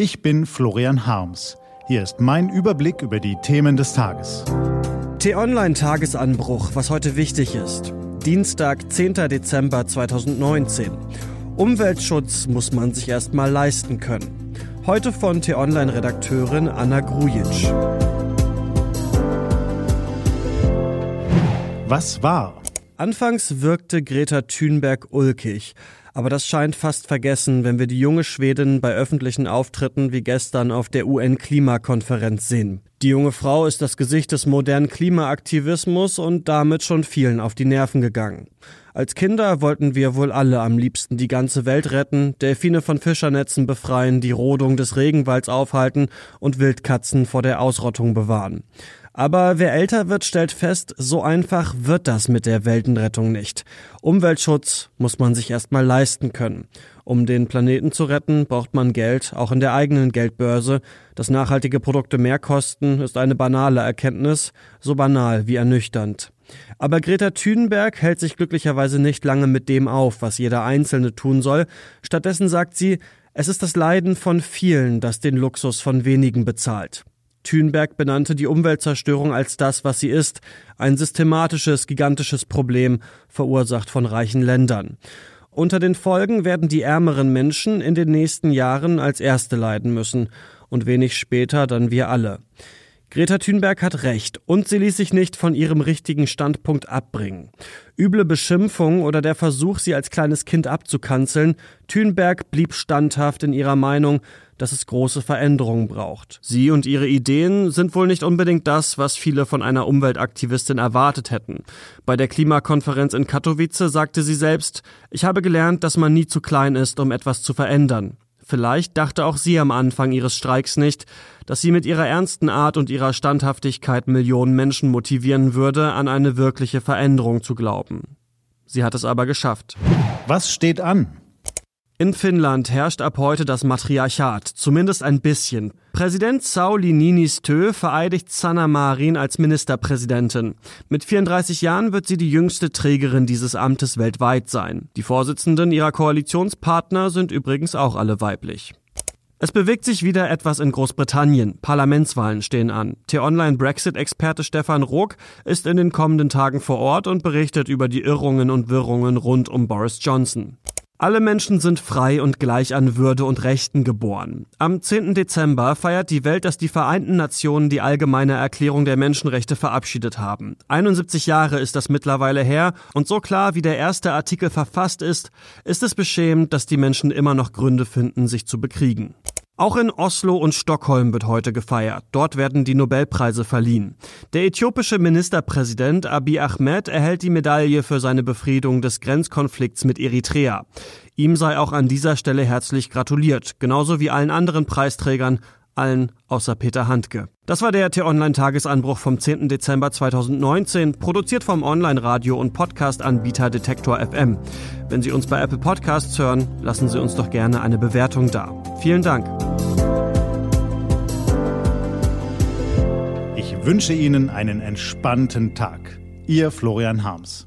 Ich bin Florian Harms. Hier ist mein Überblick über die Themen des Tages. T-Online-Tagesanbruch, was heute wichtig ist. Dienstag, 10. Dezember 2019. Umweltschutz muss man sich erst mal leisten können. Heute von T-Online-Redakteurin Anna Grujic. Was war? Anfangs wirkte Greta Thunberg ulkig. Aber das scheint fast vergessen, wenn wir die junge Schwedin bei öffentlichen Auftritten wie gestern auf der UN-Klimakonferenz sehen. Die junge Frau ist das Gesicht des modernen Klimaaktivismus und damit schon vielen auf die Nerven gegangen. Als Kinder wollten wir wohl alle am liebsten die ganze Welt retten, Delfine von Fischernetzen befreien, die Rodung des Regenwalds aufhalten und Wildkatzen vor der Ausrottung bewahren. Aber wer älter wird, stellt fest, so einfach wird das mit der Weltenrettung nicht. Umweltschutz muss man sich erstmal leisten können. Um den Planeten zu retten, braucht man Geld, auch in der eigenen Geldbörse. Dass nachhaltige Produkte mehr kosten, ist eine banale Erkenntnis, so banal wie ernüchternd. Aber Greta Thunberg hält sich glücklicherweise nicht lange mit dem auf, was jeder Einzelne tun soll. Stattdessen sagt sie, es ist das Leiden von vielen, das den Luxus von wenigen bezahlt. Thünberg benannte die Umweltzerstörung als das, was sie ist, ein systematisches, gigantisches Problem, verursacht von reichen Ländern. Unter den Folgen werden die ärmeren Menschen in den nächsten Jahren als Erste leiden müssen und wenig später dann wir alle. Greta Thunberg hat recht und sie ließ sich nicht von ihrem richtigen Standpunkt abbringen. Üble Beschimpfung oder der Versuch, sie als kleines Kind abzukanzeln, Thunberg blieb standhaft in ihrer Meinung, dass es große Veränderungen braucht. Sie und ihre Ideen sind wohl nicht unbedingt das, was viele von einer Umweltaktivistin erwartet hätten. Bei der Klimakonferenz in Katowice sagte sie selbst, ich habe gelernt, dass man nie zu klein ist, um etwas zu verändern. Vielleicht dachte auch sie am Anfang ihres Streiks nicht, dass sie mit ihrer ernsten Art und ihrer Standhaftigkeit Millionen Menschen motivieren würde, an eine wirkliche Veränderung zu glauben. Sie hat es aber geschafft. Was steht an? In Finnland herrscht ab heute das Matriarchat, zumindest ein bisschen. Präsident Sauli Niinistö vereidigt Sanna Marin als Ministerpräsidentin. Mit 34 Jahren wird sie die jüngste Trägerin dieses Amtes weltweit sein. Die Vorsitzenden ihrer Koalitionspartner sind übrigens auch alle weiblich. Es bewegt sich wieder etwas in Großbritannien. Parlamentswahlen stehen an. T-Online-Brexit-Experte Stefan Rook ist in den kommenden Tagen vor Ort und berichtet über die Irrungen und Wirrungen rund um Boris Johnson. Alle Menschen sind frei und gleich an Würde und Rechten geboren. Am 10. Dezember feiert die Welt, dass die Vereinten Nationen die allgemeine Erklärung der Menschenrechte verabschiedet haben. 71 Jahre ist das mittlerweile her und so klar wie der erste Artikel verfasst ist, ist es beschämend, dass die Menschen immer noch Gründe finden, sich zu bekriegen. Auch in Oslo und Stockholm wird heute gefeiert. Dort werden die Nobelpreise verliehen. Der äthiopische Ministerpräsident Abiy Ahmed erhält die Medaille für seine Befriedung des Grenzkonflikts mit Eritrea. Ihm sei auch an dieser Stelle herzlich gratuliert, genauso wie allen anderen Preisträgern, allen außer Peter Handke. Das war der T-Online-Tagesanbruch vom 10. Dezember 2019, produziert vom Online-Radio- und Podcast-Anbieter Detektor FM. Wenn Sie uns bei Apple Podcasts hören, lassen Sie uns doch gerne eine Bewertung da. Vielen Dank. Wünsche Ihnen einen entspannten Tag. Ihr Florian Harms.